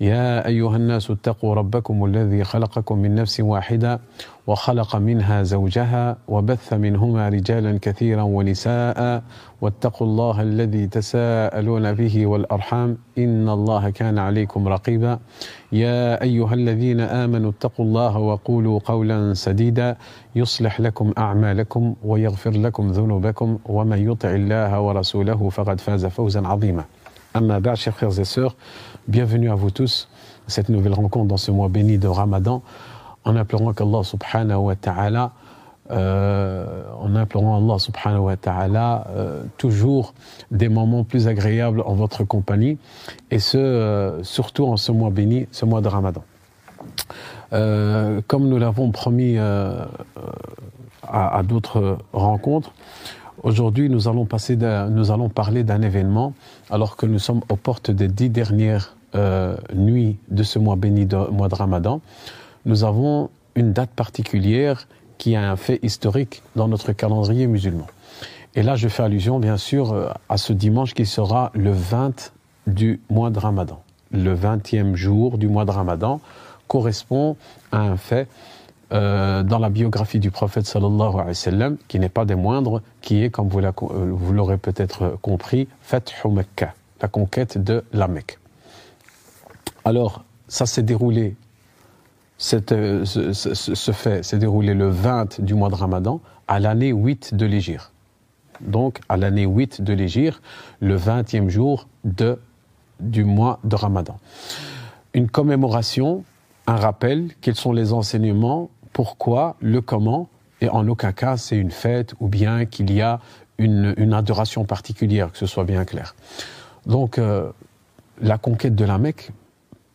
يا أيها الناس اتقوا ربكم الذي خلقكم من نفس واحدة وخلق منها زوجها وبث منهما رجالا كثيرا ونساء واتقوا الله الذي تساءلون به والأرحام إن الله كان عليكم رقيبا. يا أيها الذين آمنوا اتقوا الله وقولوا قولا سديدا يصلح لكم أعمالكم ويغفر لكم ذنوبكم ومن يطع الله ورسوله فقد فاز فوزا عظيما. Amma ba'd, chers frères et sœurs, bienvenue à vous tous à cette nouvelle rencontre dans ce mois béni de Ramadan, en implorant qu'Allah subhanahu wa ta'ala, euh, en implorant Allah subhanahu wa ta'ala, euh, toujours des moments plus agréables en votre compagnie, et ce, euh, surtout en ce mois béni, ce mois de Ramadan. Euh, comme nous l'avons promis euh, à d'autres rencontres, Aujourd'hui, nous allons, parler d'un événement, alors que nous sommes aux portes des dix dernières euh, nuits de ce mois béni, de mois de Ramadan. Nous avons une date particulière qui a un fait historique dans notre calendrier musulman. Et là, je fais allusion, bien sûr, euh, à ce dimanche qui sera le 20 du mois de Ramadan. Le 20e jour du mois de Ramadan correspond à un fait euh, dans la biographie du prophète sallallahu alayhi wa sallam, qui n'est pas des moindres, qui est, comme euh, vous l'aurez peut-être compris, Fathu Mecca, la conquête de la Mecque. Alors, ça s'est déroulé, euh, ce, fait s'est déroulé le 20 du mois de Ramadan, à l'année 8 de l'Égir. Donc, à l'année 8 de l'Égir, le 20e jour du mois de Ramadan. Une commémoration un rappel, quels sont les enseignements, pourquoi, le comment, et en aucun cas c'est une fête ou bien qu'il y a une, une, adoration particulière, que ce soit bien clair. Donc euh, la conquête de la Mecque,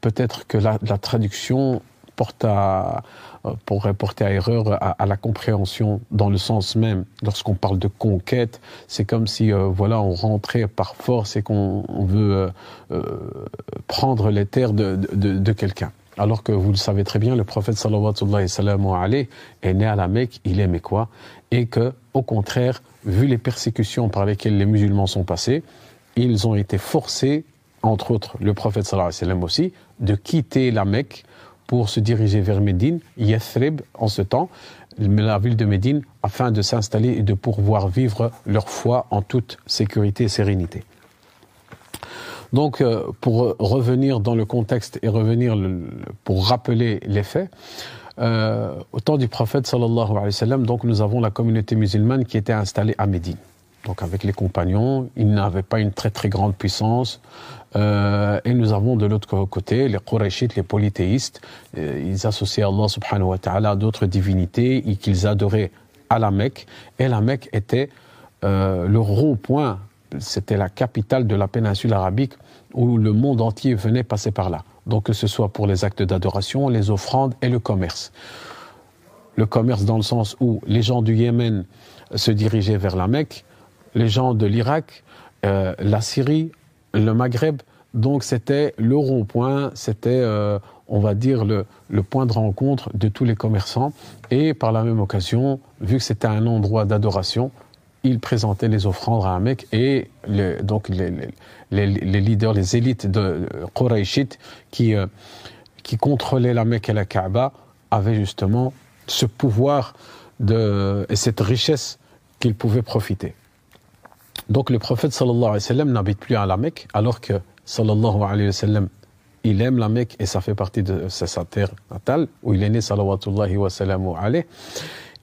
peut-être que la, traduction porte à, pourrait porter à erreur à, la compréhension dans le sens même. Lorsqu'on parle de conquête, c'est comme si euh, voilà on rentrait par force et qu'on veut euh, euh, prendre les terres de, de quelqu'un alors que vous le savez très bien, le prophète sallallahu alayhi est né à la Mecque, il aimait quoi Et que, au contraire, vu les persécutions par lesquelles les musulmans sont passés, ils ont été forcés, entre autres le prophète sallallahu alayhi aussi, de quitter la Mecque pour se diriger vers Médine, Yathrib en ce temps, la ville de Médine, afin de s'installer et de pouvoir vivre leur foi en toute sécurité et sérénité. Donc, euh, pour revenir dans le contexte et revenir pour rappeler les faits, euh, au temps du prophète donc nous avons la communauté musulmane qui était installée à Médine. Donc avec les compagnons, ils n'avaient pas une très très grande puissance. Euh, et nous avons de l'autre côté les Qurayshites, les polythéistes. Ils associaient Allah subhanahu wa ta'ala à d'autres divinités et qu'ils adoraient à la Mecque. Et la Mecque était le rond-point c'était la capitale de la péninsule arabique où le monde entier venait passer par là. Donc que ce soit pour les actes d'adoration, les offrandes et le commerce. Le commerce dans le sens où les gens du Yémen se dirigeaient vers la Mecque, les gens de l'Irak, euh, la Syrie, le Maghreb. Donc c'était le rond-point, c'était, euh, on va dire, le, le, point de rencontre de tous les commerçants. Et par la même occasion, vu que c'était un endroit d'adoration, il présentait les offrandes à la Mecque et les, donc les, leaders, les élites de Qurayshites qui, euh, qui contrôlaient la Mecque et la Kaaba avaient justement ce pouvoir de, et cette richesse qu'ils pouvaient profiter. Donc le prophète sallallahu alayhi wa n'habite plus à la Mecque alors que sallallahu alayhi wa il aime la Mecque et ça fait partie de sa terre natale où il est né sallallahu wa sallam.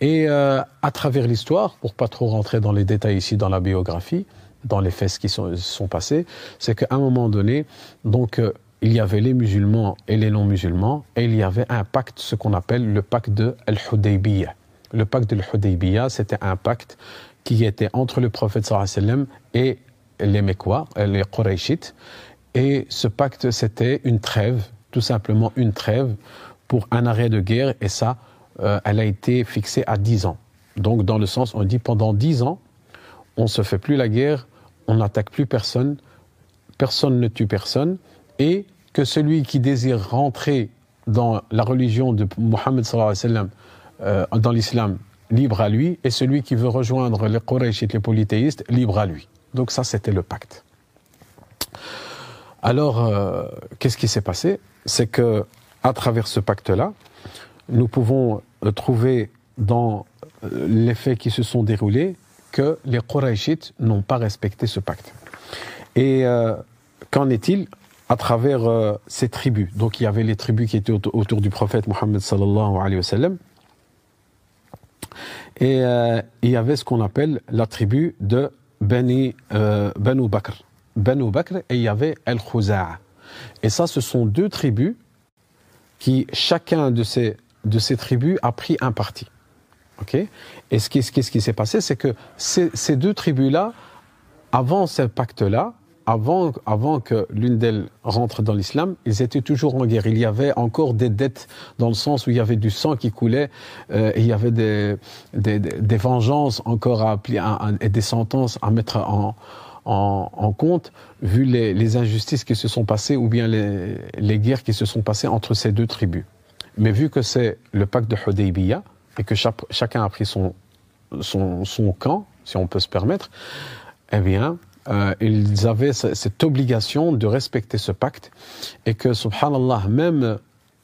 Et euh, à travers l'histoire, pour pas trop rentrer dans les détails ici dans la biographie, dans les faits qui sont, sont passés, c'est qu'à un moment donné, donc euh, il y avait les musulmans et les non-musulmans, et il y avait un pacte, ce qu'on appelle le pacte de Al-Hudaybiyah. Le pacte de Al-Hudaybiyah, c'était un pacte qui était entre le prophète sallam et les Mekwa, les Qurayshites. Et ce pacte, c'était une trêve, tout simplement une trêve, pour un arrêt de guerre et ça, euh, elle a été fixée à 10 ans. Donc dans le sens, on dit pendant 10 ans, on ne se fait plus la guerre, on n'attaque plus personne, personne ne tue personne, et que celui qui désire rentrer dans la religion de Mohammed euh, dans l'islam, libre à lui, et celui qui veut rejoindre les Qurayshites, les polythéistes, libre à lui. Donc ça, c'était le pacte. Alors, euh, qu'est-ce qui s'est passé? C'est que, à travers ce pacte-là, nous pouvons euh, trouver dans euh, les faits qui se sont déroulés que les Qurayshites n'ont pas respecté ce pacte. Et qu'en est-il à travers ces tribus? Donc, il y avait les tribus qui étaient autour du prophète Mohammed sallallahu alayhi wa sallam. Et il y avait ce qu'on appelle la tribu de Bani, Banu Bakr. Bakr et il y avait El Khuza'a. Et ça, ce sont deux tribus qui, chacun de ces, de ces tribus a pris un parti. et ce qui, ce qui s'est passé, c'est que ces, ces deux tribus-là, avant ce pacte-là, avant, avant que l'une d'elles rentre dans l'islam, ils étaient toujours en guerre. Il y avait encore des dettes dans le sens où il y avait du sang qui coulait, euh, il y avait des, des, des vengeances encore à appliquer, et des sentences à mettre en, en, compte, vu les, injustices qui se sont passées ou bien les, guerres qui se sont passées entre ces deux tribus. Mais vu que c'est le pacte de Hudaybiyah et que chacun a pris son, son, camp, si on peut se permettre, eh bien, euh, ils avaient cette obligation de respecter ce pacte et que, subhanallah, même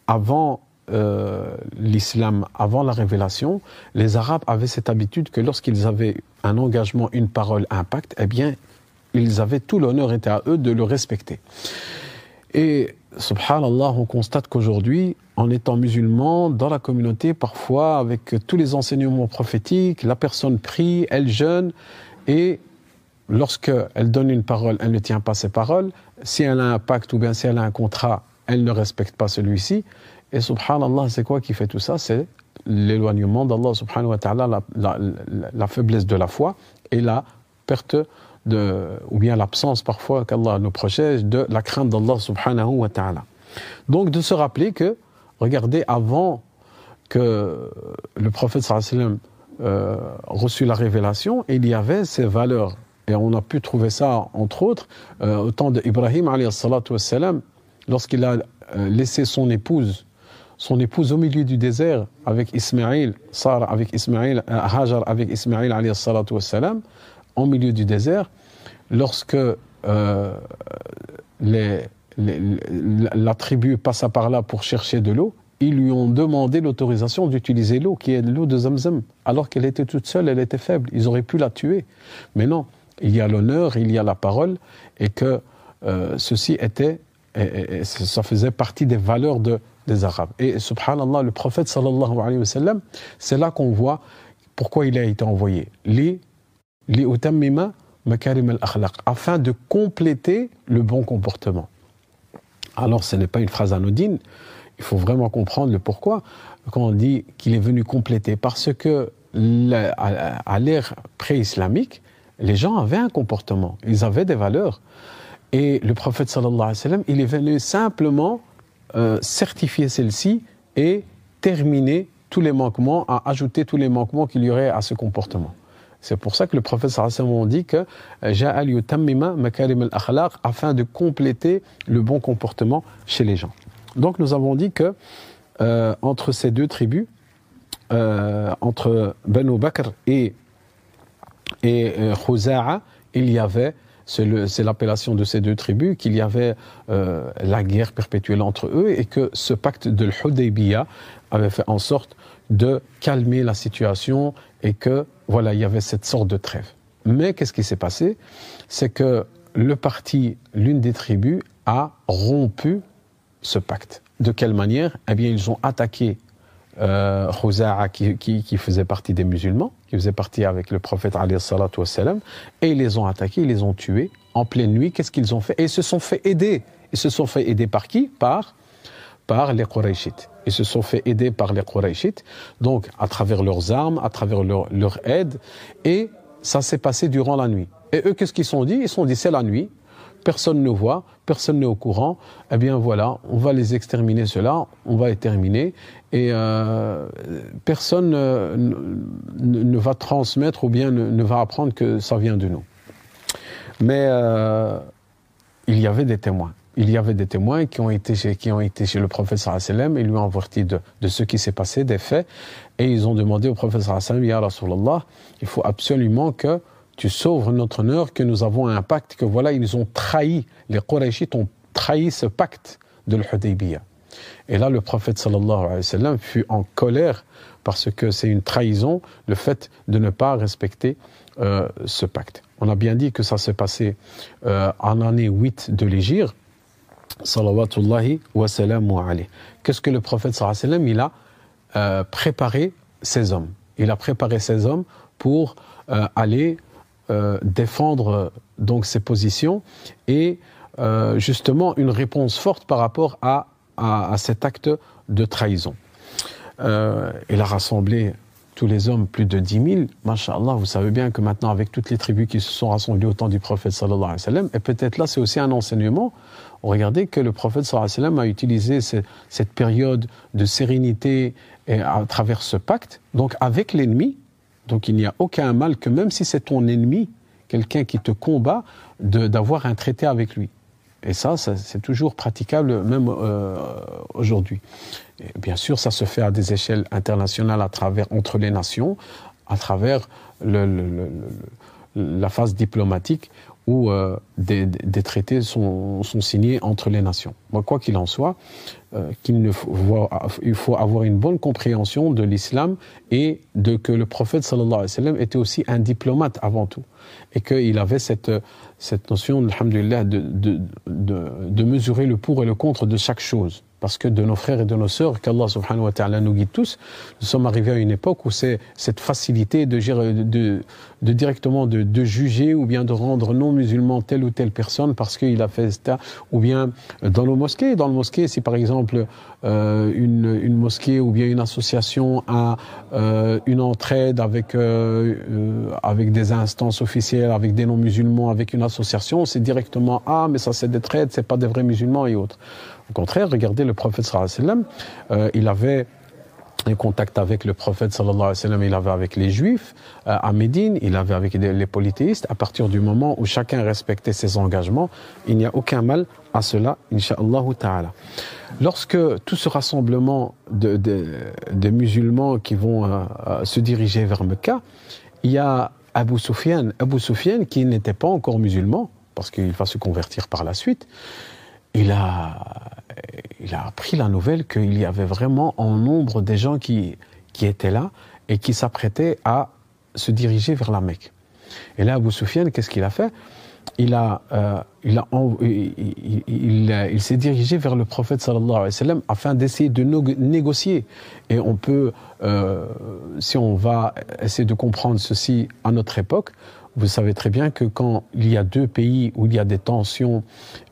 avant euh, l'islam, avant la révélation, les Arabes avaient cette habitude que lorsqu'ils avaient un engagement, une parole, un pacte, eh bien, ils avaient tout l'honneur était à eux de le respecter. Et subhanallah, on constate qu'aujourd'hui, en étant musulman, dans la communauté, parfois, avec tous les enseignements prophétiques, la personne prie, elle jeûne, et lorsqu'elle donne une parole, elle ne tient pas ses paroles. Si elle a un pacte ou bien si elle a un contrat, elle ne respecte pas celui-ci. Et subhanallah, c'est quoi qui fait tout ça? C'est l'éloignement d'Allah subhanahu wa ta'ala, la, la, la, faiblesse de la foi et la perte ou bien l'absence parfois qu'Allah nous protège de la crainte d'Allah subhanahu wa ta'ala. Donc de se rappeler que, regardez, avant que le prophète sallallahu euh, reçu la révélation, il y avait ces valeurs. Et on a pu trouver ça, entre autres, euh, au temps d'Ibrahim, lorsqu'il a euh, laissé son épouse, son épouse au milieu du désert avec Ismaïl, Sarah avec Ismaïl, euh, Hajar avec Ismaïl, au milieu du désert, lorsque euh, la tribu passa par là pour chercher de l'eau, ils lui ont demandé l'autorisation d'utiliser l'eau, qui est l'eau de Zamzam, alors qu'elle était toute seule, elle était faible. Ils auraient pu la tuer. Mais non, il y a l'honneur, il y a la parole, et que euh, ceci était, et, ça faisait partie des valeurs de, des Arabes. Et subhanallah, le prophète sallallahu alayhi wa sallam, c'est là qu'on voit pourquoi il a été envoyé. Les afin de compléter le bon comportement. Alors ce n'est pas une phrase anodine, il faut vraiment comprendre le pourquoi quand on dit qu'il est venu compléter. Parce que à l'ère pré-islamique, les gens avaient un comportement, ils avaient des valeurs. Et le prophète sallallahu alayhi wa sallam, il est venu simplement euh, certifier celle-ci et terminer tous les manquements, ajouter tous les manquements qu'il y aurait à ce comportement. C'est pour ça que le prophète sallallahu dit que afin de compléter le bon comportement chez les gens. Donc nous avons dit que euh, entre ces deux tribus, euh, entre Banu Bakr et, et euh, il y avait, c'est l'appellation de ces deux tribus, qu'il y avait la guerre perpétuelle entre eux et que ce pacte de l'Hudaybiyah avait fait en sorte de calmer la situation et que voilà, il y avait cette sorte de trêve. Mais qu'est-ce qui s'est passé? C'est que le parti, l'une des tribus, a rompu ce pacte. De quelle manière? Eh bien, ils ont attaqué euh, qui, faisait partie des musulmans, qui faisait partie avec le prophète wassalam, et ils les ont attaqués, ils les ont tués en pleine nuit. Qu'est-ce qu'ils ont fait? Et ils se sont fait aider. Ils se sont fait aider par qui? Par les Qurayshites. Ils se sont fait aider par les Qurayshites, donc à travers leurs armes, à travers leur, aide, et ça s'est passé durant la nuit. Et eux, qu'est-ce qu'ils sont dit? Ils sont dit, c'est la nuit, personne ne voit, personne n'est au courant, eh bien voilà, on va les exterminer cela, on va les terminer, et euh, personne ne, va transmettre ou bien ne, va apprendre que ça vient de nous. Mais euh, il y avait des témoins. Il y avait des témoins qui ont été chez, qui ont été chez le prophète sallam et lui ont averti de, de ce qui s'est passé, des faits, et ils ont demandé au prophète sallam, Ya Rasulallah, il faut absolument que tu sauves notre honneur, que nous avons un pacte, que voilà, ils ont trahi, les Qurayshites ont trahi ce pacte de l'Hudaybiyah. Et là, le prophète sallallahu alayhi wa sallam fut en colère parce que c'est une trahison, le fait de ne pas respecter euh, ce pacte. On a bien dit que ça s'est passé euh, en année 8 de l'Égypte, salawatullahi wa alayhi. Qu'est-ce que le prophète sallallahu il a euh, préparé ses hommes? Il a préparé ses hommes pour aller défendre donc ses positions et justement une réponse forte par rapport à à, cet acte de trahison. Euh, il a rassemblé tous les hommes, plus de 10 000. Masha'Allah, vous savez bien que maintenant, avec toutes les tribus qui se sont rassemblées au temps du prophète sallallahu alayhi wa sallam, et peut-être là, c'est aussi un enseignement. Regardez que le prophète sallallahu alayhi wa sallam a utilisé cette période de sérénité à travers ce pacte, donc avec l'ennemi. Donc il n'y a aucun mal que même si c'est ton ennemi, quelqu'un qui te combat, d'avoir un traité avec lui. Et ça, c'est toujours praticable même euh, aujourd'hui. Bien sûr, ça se fait à des échelles internationales, à travers entre les nations, à travers la phase diplomatique où euh, des, traités sont, signés entre les nations. quoi qu'il en soit, euh, il faut avoir une bonne compréhension de l'islam et de que le prophète sallallahu alayhi wa sallam était aussi un diplomate avant tout et qu'il avait cette, cette notion, de, de, de, de mesurer le pour et le contre de chaque chose parce que de nos frères et de nos sœurs, qu'Allah subhanahu wa ta'ala nous guide tous, nous sommes arrivés à une époque où c'est cette facilité de, de, de directement de, juger ou bien de rendre non musulman telle ou telle personne parce qu'il a fait ça, ou bien dans nos mosquées, dans le mosquée, si par exemple euh, une, mosquée ou bien une association a euh, une entraide avec, euh, avec des instances officielles, avec des non-musulmans, avec une association, c'est directement ah mais ça c'est des traites, c'est pas des vrais musulmans et autres. Au contraire, regardez le prophète sallallahu alayhi wa sallam, euh, il avait un contact avec le prophète sallallahu alayhi wa sallam, il avait avec les juifs euh, à Médine, il avait avec les polythéistes. À partir du moment où chacun respectait ses engagements, il n'y a aucun mal à cela, inshallah ta'ala. Lorsque tout ce rassemblement de, musulmans qui vont euh, se diriger vers Mecca, il y a Abu Sufyan, Abu Sufyan qui n'était pas encore musulman, parce qu'il va se convertir par la suite, il a, il a appris la nouvelle qu'il y avait vraiment en nombre des gens qui, qui étaient là et qui s'apprêtaient à se diriger vers la Mecque. Et là, Abu Sufyan, qu'est-ce qu'il a fait? Il, a, euh, il, a, il, il s'est dirigé vers le prophète sallallahu alayhi wa sallam afin d'essayer de négocier. Et on peut, euh, si on va essayer de comprendre ceci à notre époque, vous savez très bien que quand il y a deux pays où il y a des tensions,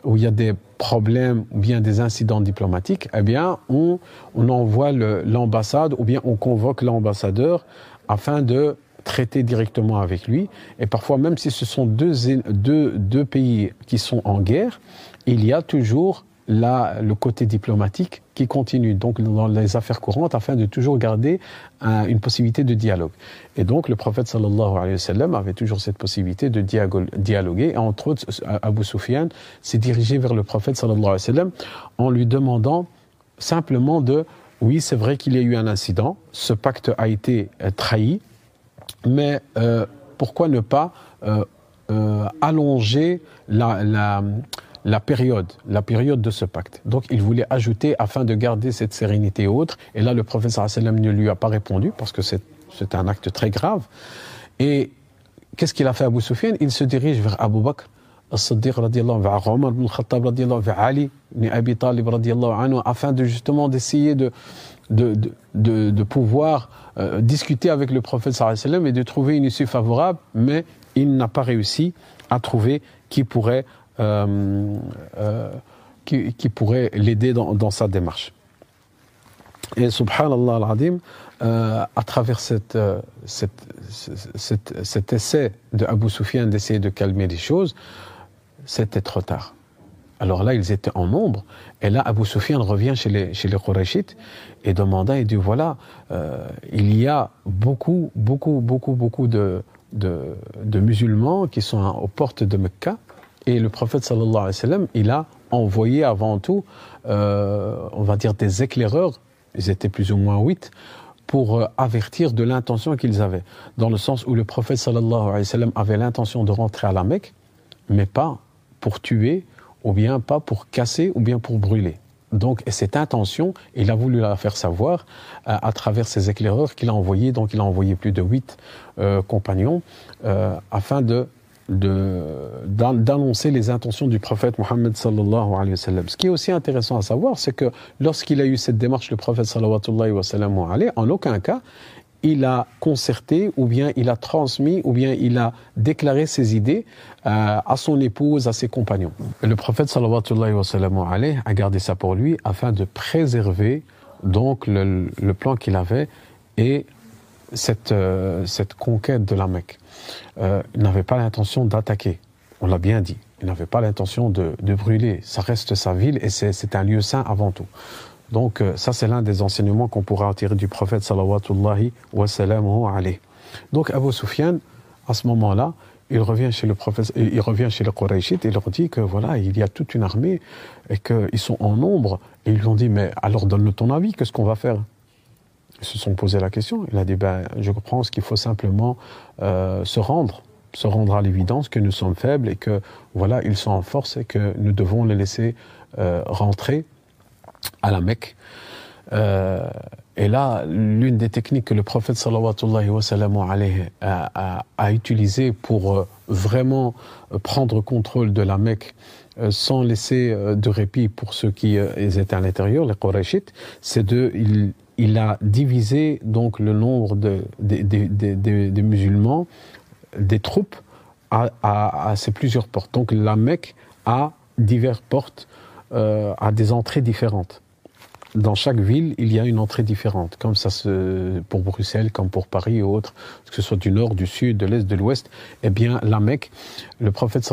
où il y a des problèmes ou bien des incidents diplomatiques, eh bien, on, envoie l'ambassade ou bien on convoque l'ambassadeur afin de traiter directement avec lui. Et parfois, même si ce sont deux pays qui sont en guerre, il y a toujours là, le côté diplomatique qui continue donc dans les affaires courantes afin de toujours garder une possibilité de dialogue. Et donc le prophète sallallahu alayhi wa avait toujours cette possibilité de dialoguer. Et entre autres, Abu Sufyan s'est dirigé vers le prophète sallallahu alayhi wa sallam en lui demandant simplement de oui, c'est vrai qu'il y a eu un incident, ce pacte a été euh, trahi, mais euh, pourquoi ne pas euh, euh allonger la la période, la période de ce pacte. Donc il voulait ajouter afin de garder cette sérénité haute. Et là, le prophète sallam ne lui a pas répondu parce que c'est un acte très grave. Et qu'est-ce qu'il a fait Abu Sufyan? Il se dirige vers Abu Bakr. As-Siddiq vers Omar ibn Khattab vers Ali ibn Abi Talib anhu, afin de justement d'essayer de, de, de, pouvoir euh, discuter avec le prophète sallam et de trouver une issue favorable, mais il n'a pas réussi à trouver qui pourrait qui, qui, pourrait l'aider dans, sa démarche. Et subhanallah al-adim, euh, à travers cette, cet essai de Abu d'essayer de calmer les choses, c'était trop tard. Alors là, ils étaient en nombre. Et là, Abu Sufyan revient chez les, chez et demanda, et dit, voilà, euh, il y a beaucoup, beaucoup, beaucoup, beaucoup de, de, musulmans qui sont aux portes de Mecca. Et le prophète, sallallahu alayhi wa sallam, il a envoyé avant tout, euh, on va dire, des éclaireurs, ils étaient plus ou moins huit, pour euh, avertir de l'intention qu'ils avaient. Dans le sens où le prophète, sallallahu alayhi wa sallam, avait l'intention de rentrer à la Mecque, mais pas pour tuer ou bien pas pour casser, ou bien pour brûler. Donc, cette intention, il a voulu la faire savoir euh, à travers ces éclaireurs qu'il a envoyés. Donc, il a envoyé plus de huit compagnons afin de d'annoncer les intentions du prophète Mohammed sallallahu alayhi wa sallam. Ce qui est aussi intéressant à savoir, c'est que lorsqu'il a eu cette démarche, le prophète sallallahu wa sallam, en aucun cas, il a concerté ou bien il a transmis ou bien il a déclaré ses idées euh, à son épouse, à ses compagnons. Le prophète sallallahu alayhi wa sallam a gardé ça pour lui afin de préserver donc le, plan qu'il avait et cette, euh, cette conquête de la Mecque. Euh, il n'avait pas l'intention d'attaquer, on l'a bien dit. Il n'avait pas l'intention de, brûler. Ça reste sa ville et c'est un lieu saint avant tout. Donc euh, ça c'est l'un des enseignements qu'on pourra tirer du prophète sallallahu wa alayhi. Donc Abu Sufyan, à ce moment-là, il revient chez le prophète, il revient chez les et leur dit que voilà, il y a toute une armée et qu'ils sont en nombre. Et ils lui ont dit, mais alors donne-nous ton avis, qu'est-ce qu'on va faire? Se sont posé la question. Il a dit, ben, je ce qu'il faut simplement euh, se rendre, se rendre à l'évidence que nous sommes faibles et que voilà, ils sont en force et que nous devons les laisser euh, rentrer à la Mecque. Euh, et là, l'une des techniques que le prophète sallam a, a, utilisé pour vraiment prendre contrôle de la Mecque sans laisser de répit pour ceux qui étaient à l'intérieur, les Qurayshites, c'est de, il, a divisé donc le nombre de, musulmans, des troupes, à, ces plusieurs portes. Donc la Mecque a diverses portes euh, à des entrées différentes. Dans chaque ville, il y a une entrée différente, comme ça pour Bruxelles, comme pour Paris et autres, que ce soit du nord, du sud, de l'est, de l'ouest. Eh bien, la Mecque, le prophète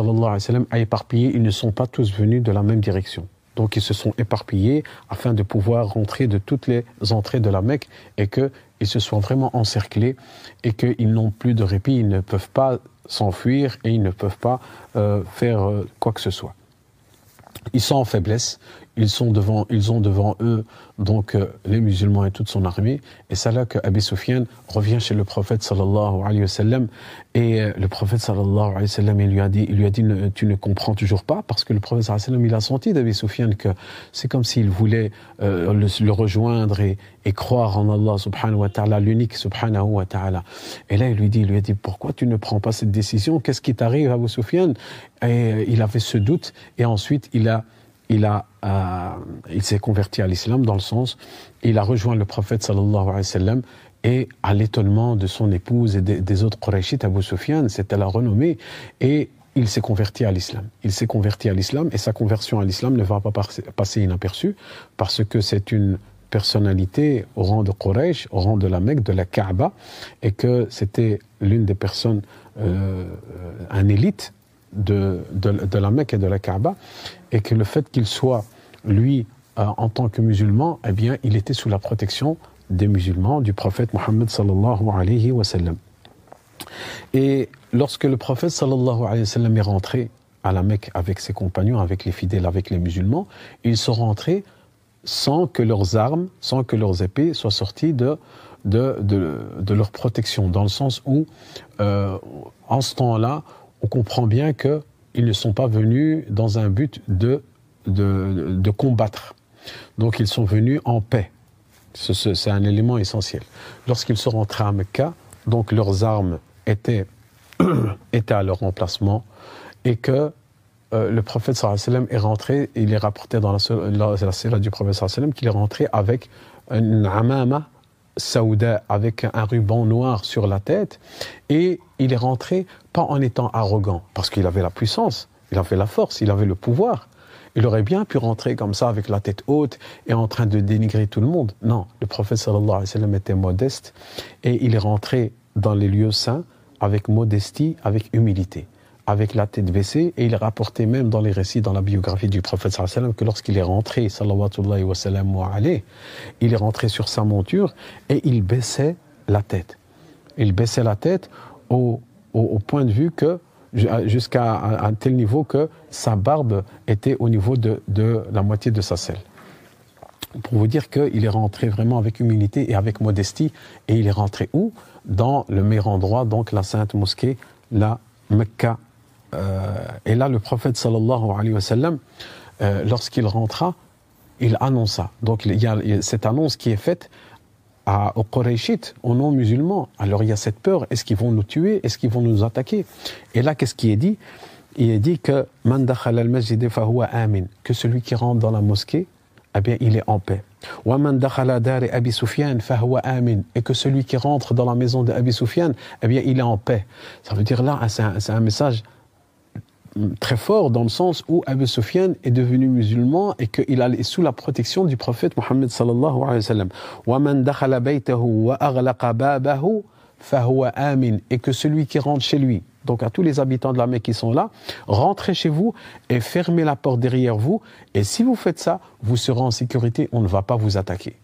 a éparpillé, ils ne sont pas tous venus de la même direction. Donc ils se sont éparpillés afin de pouvoir rentrer de toutes les entrées de la Mecque et qu'ils se soient vraiment encerclés et qu'ils n'ont plus de répit, ils ne peuvent pas s'enfuir et ils ne peuvent pas euh, faire euh, quoi que ce soit. Ils sont en faiblesse, ils, sont devant, ils ont devant eux donc euh, les musulmans et toute son armée. Et c'est là que Abi revient chez le prophète sallallahu alayhi wa sallam. Et euh, le prophète sallallahu alayhi wa sallam, il lui a dit, il lui a dit tu ne comprends toujours pas parce que le prophète sallallahu alayhi wa sallam, il a senti d'Abi Sufyan que c'est comme s'il voulait euh, le, rejoindre et, et, croire en Allah subhanahu wa ta'ala, l'unique subhanahu wa ta'ala. Et là, il lui dit, il lui a dit, pourquoi tu ne prends pas cette décision? Qu'est-ce qui t'arrive, Abu Sufyan? Et il avait ce doute et ensuite il a il a, euh, il s'est converti à l'islam dans le sens, il a rejoint le prophète sallallahu alayhi wa sallam et à l'étonnement de son épouse et des, autres Qurayshites, Abu Sufyan, c'était la renommée et il s'est converti à l'islam. Il s'est converti à l'islam et sa conversion à l'islam ne va pas passer inaperçue parce que c'est une personnalité au rang de Quraysh, au rang de la Mecque, de la Kaaba, et que c'était l'une des personnes, euh, un élite de, de, la Mecque et de la Kaaba, et que le fait qu'il soit, lui, euh, en tant que musulman, eh bien, il était sous la protection des musulmans, du prophète Mohammed sallallahu alayhi wa sallam. Et lorsque le prophète sallallahu alayhi wa sallam est rentré à la Mecque avec ses compagnons, avec les fidèles, avec les musulmans, ils sont rentrés sans que leurs armes, sans que leurs épées soient sorties de, de, de, leur protection, dans le sens où, euh, en ce temps-là, on comprend bien qu'ils ne sont pas venus dans un but de, de, combattre. Donc ils sont venus en paix. C'est un élément essentiel. Lorsqu'ils sont rentrés à Mecca, donc leurs armes étaient, étaient à leur emplacement et que euh, le prophète sallam est rentré, il est rapporté dans la, la, du prophète sallam qu'il est rentré avec un amama saouda avec un ruban noir sur la tête et il est rentré pas en étant arrogant parce qu'il avait la puissance, il avait la force, il avait le pouvoir. Il aurait bien pu rentrer comme ça avec la tête haute et en train de dénigrer tout le monde. Non, le prophète sallallahu alayhi wa sallam était modeste et il est rentré dans les lieux saints avec modestie, avec humilité. Avec la tête baissée et il rapportait même dans les récits, dans la biographie du prophète sallam que lorsqu'il est rentré, sallallahu wa sallam il est rentré sur sa monture et il baissait la tête. Il baissait la tête au, au, point de vue que jusqu'à un tel niveau que sa barbe était au niveau de, de la moitié de sa selle pour vous dire qu'il est rentré vraiment avec humilité et avec modestie. Et il est rentré où? Dans le meilleur endroit, donc la sainte mosquée, la Mecca. Euh, et là, le prophète sallallahu alayhi wa euh, lorsqu'il rentra, il annonça. Donc il y, a, cette annonce qui est faite à, aux Qurayshites, aux non-musulmans. Alors il y a cette peur, est-ce qu'ils vont nous tuer? Est-ce qu'ils vont nous attaquer? Et là, qu'est-ce qui est dit? Il est dit que que celui qui rentre dans la mosquée, eh bien, il est en paix. Et que celui qui rentre dans la maison d'Abi Sufyan, eh bien, il est en paix. Ça veut dire là, c'est un, message très fort dans le sens où Abu Sufyan est devenu musulman et qu'il est sous la protection du prophète Mohammed sallallahu alayhi wa sallam. Et que celui qui rentre chez lui, donc à tous les habitants de la Mecque qui sont là, rentrez chez vous et fermez la porte derrière vous. Et si vous faites ça, vous serez en sécurité, on ne va pas vous attaquer.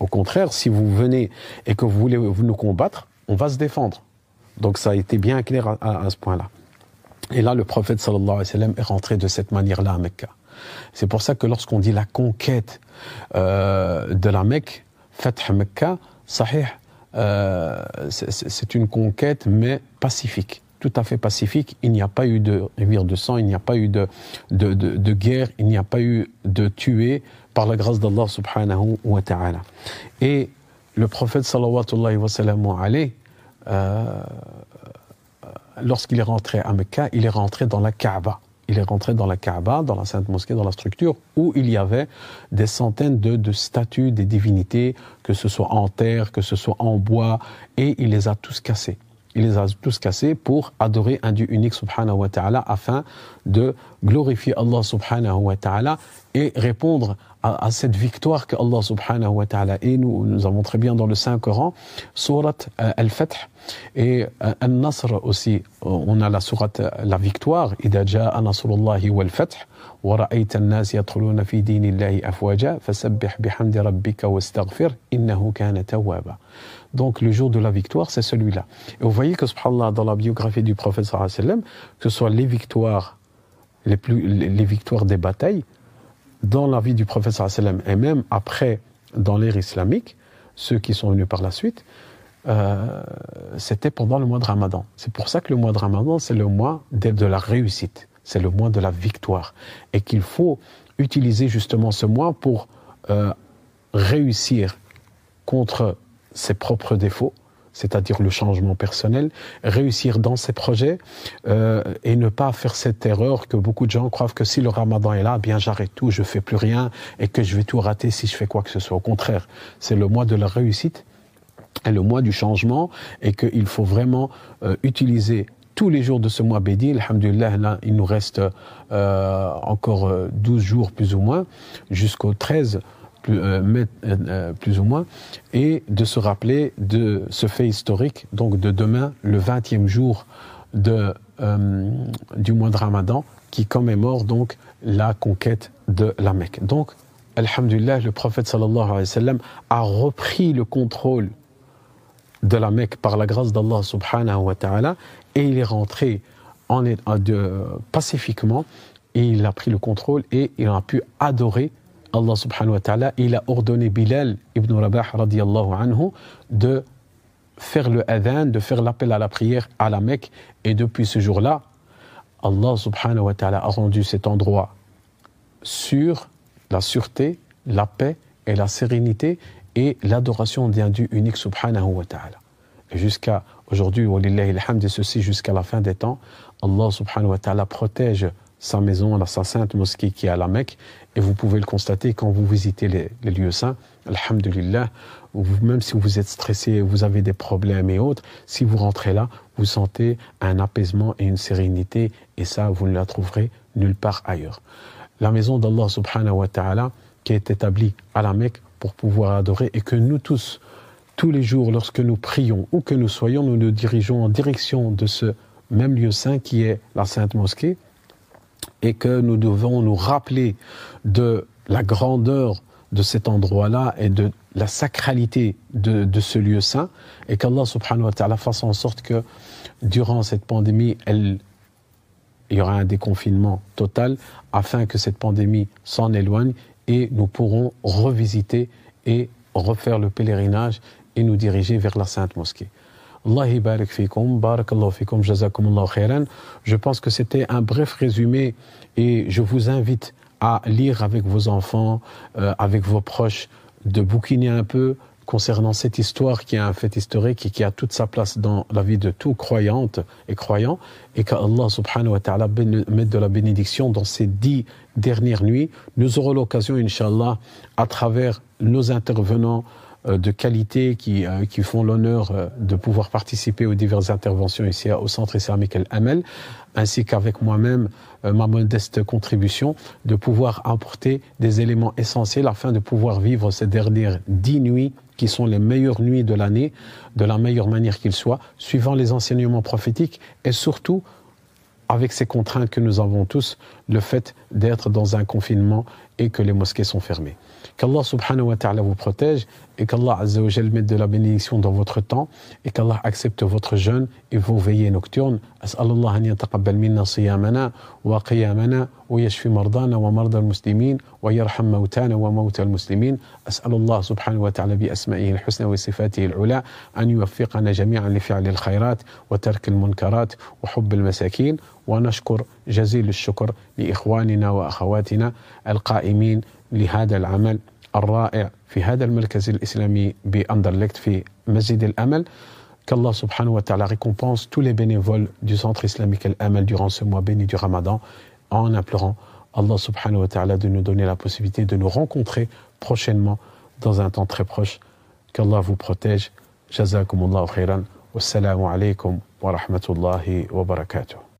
Au contraire, si vous venez et que vous voulez nous combattre, on va se défendre. Donc ça a été bien clair à, ce point-là. Et là, le prophète sallallahu alayhi wa sallam est rentré de cette manière-là à Mecca. C'est pour ça que lorsqu'on dit la conquête euh, de la Mecque, Fath Mecca, sahih, euh, c'est une conquête mais pacifique tout à fait pacifique. Il n'y a pas eu de rivière de sang, il n'y a pas eu de, de, de, guerre, il n'y a pas eu de tuer par la grâce d'Allah subhanahu wa ta'ala. Et le prophète sallallahu wa sallam euh, lorsqu'il est rentré à Mecca, il est rentré dans la Kaaba. Il est rentré dans la Kaaba, dans la sainte mosquée, dans la structure où il y avait des centaines de, statues des divinités, que ce soit en terre, que ce soit en bois, et il les a tous cassés il les a tous cassés pour adorer un Dieu unique subhanahu wa ta'ala afin de glorifier Allah subhanahu wa ta'ala et répondre à, cette victoire que Allah subhanahu wa ta'ala et nous, nous avons très bien dans le Saint-Coran, surat euh, Al-Fath et euh, Al-Nasr aussi, on a la surat la victoire, إذا جاء نصر الله والفتح ورأيت الناس يدخلون في دين الله أفواجا فسبح بحمد ربك واستغفر إنه كان توابا donc le jour de la victoire, c'est celui-là. Et vous voyez que, subhanallah, dans la biographie du prophète sallam, que ce soit les victoires, les, plus, les victoires des batailles, dans la vie du sallam, et même après, dans l'ère islamique, ceux qui sont venus par la suite, euh, c'était pendant le mois de Ramadan. C'est pour ça que le mois de Ramadan, c'est le mois de la réussite, c'est le mois de la victoire. Et qu'il faut utiliser justement ce mois pour euh, réussir contre ses propres défauts, c'est-à-dire le changement personnel, réussir dans ses projets euh, et ne pas faire cette erreur que beaucoup de gens croient que si le ramadan est là, bien j'arrête tout, je fais plus rien et que je vais tout rater si je fais quoi que ce soit. Au contraire, c'est le mois de la réussite et le mois du changement et qu'il faut vraiment euh, utiliser tous les jours de ce mois bédi, alhamdulillah, là, il nous reste euh, encore 12 jours plus ou moins, jusqu'au 13 plus, euh, euh, plus, ou moins, et de se rappeler de ce fait historique, donc de demain, le 20e jour de, euh, du mois de Ramadan, qui commémore donc la conquête de la Mecque. Donc, Alhamdulillah, le prophète a repris le contrôle de la Mecque par la grâce d'Allah subhanahu wa ta'ala et il est rentré en, de, pacifiquement et il a pris le contrôle et il a pu adorer Allah subhanahu wa ta'ala, il a ordonné Bilal ibn Rabah radiallahu anhu de faire le adhan, de faire l'appel à la prière à la Mecque. Et depuis ce jour-là, Allah subhanahu wa ta'ala a rendu cet endroit sur la sûreté, la paix et la sérénité et l'adoration d'un Dieu unique subhanahu wa ta'ala. Jusqu'à aujourd'hui, et ceci jusqu'à la fin des temps, Allah subhanahu wa ta'ala protège sa maison, sa sainte mosquée qui est à la Mecque. Et vous pouvez le constater quand vous visitez les, lieux saints. Alhamdulillah, même si vous êtes stressé, vous avez des problèmes et autres, si vous rentrez là, vous sentez un apaisement et une sérénité. Et ça, vous ne la trouverez nulle part ailleurs. La maison d'Allah subhanahu wa ta'ala, qui est établie à la Mecque pour pouvoir adorer et que nous tous, tous les jours, lorsque nous prions ou que nous soyons, nous nous dirigeons en direction de ce même lieu saint qui est la Sainte Mosquée, et que nous devons nous rappeler de la grandeur de cet endroit-là et de la sacralité de, ce lieu saint, et qu'Allah subhanahu wa ta'ala fasse en sorte que durant cette pandémie, il y aura un déconfinement total afin que cette pandémie s'en éloigne et nous pourrons revisiter et refaire le pèlerinage et nous diriger vers la Sainte Mosquée. Allah barak fikum, fikum, khairan. Je pense que c'était un bref résumé et je vous invite à lire avec vos enfants, euh, avec vos proches, de bouquiner un peu concernant cette histoire qui est un fait historique et qui a toute sa place dans la vie de tout croyante et croyant, et qu'Allah subhanahu wa ta'ala mette de la bénédiction dans ces dix dernières nuits. Nous aurons l'occasion, inshallah, à travers nos intervenants, de qualité qui, euh, qui font l'honneur euh, de pouvoir participer aux diverses interventions ici au Centre islamique El-Amel, ainsi qu'avec moi-même, ma modeste contribution, de pouvoir apporter des éléments essentiels afin de pouvoir vivre ces dernières dix nuits qui sont les meilleures nuits de l'année, de la meilleure manière qu'il soit, suivant les enseignements prophétiques et surtout avec ces contraintes que nous avons tous, le fait d'être dans un confinement et que les mosquées sont fermées. Qu'Allah subhanahu wa ta'ala vous protège et qu'Allah azza mette de la bénédiction dans votre temps et qu'Allah accepte votre jeûne et vos veillées nocturnes. أسأل الله أن يتقبل منا صيامنا وقيامنا ويشفي مرضانا ومرضى المسلمين ويرحم موتانا وموتى المسلمين أسأل الله سبحانه وتعالى بأسمائه الحسنى وصفاته العلى أن يوفقنا جميعا لفعل الخيرات وترك المنكرات وحب المساكين ونشكر جزيل الشكر لإخواننا وأخواتنا القائمين لهذا العمل الرائع في هذا المركز الإسلامي بأندرليكت في مسجد الأمل Qu'Allah subhanahu wa ta'ala récompense tous les bénévoles du centre islamique Al-Amal durant ce mois béni du Ramadan en implorant Allah subhanahu wa ta'ala de nous donner la possibilité de nous rencontrer prochainement dans un temps très proche. Qu'Allah vous protège. Jazakumullahu khairan. Wassalamu alaikum wa rahmatullahi wa barakatuh.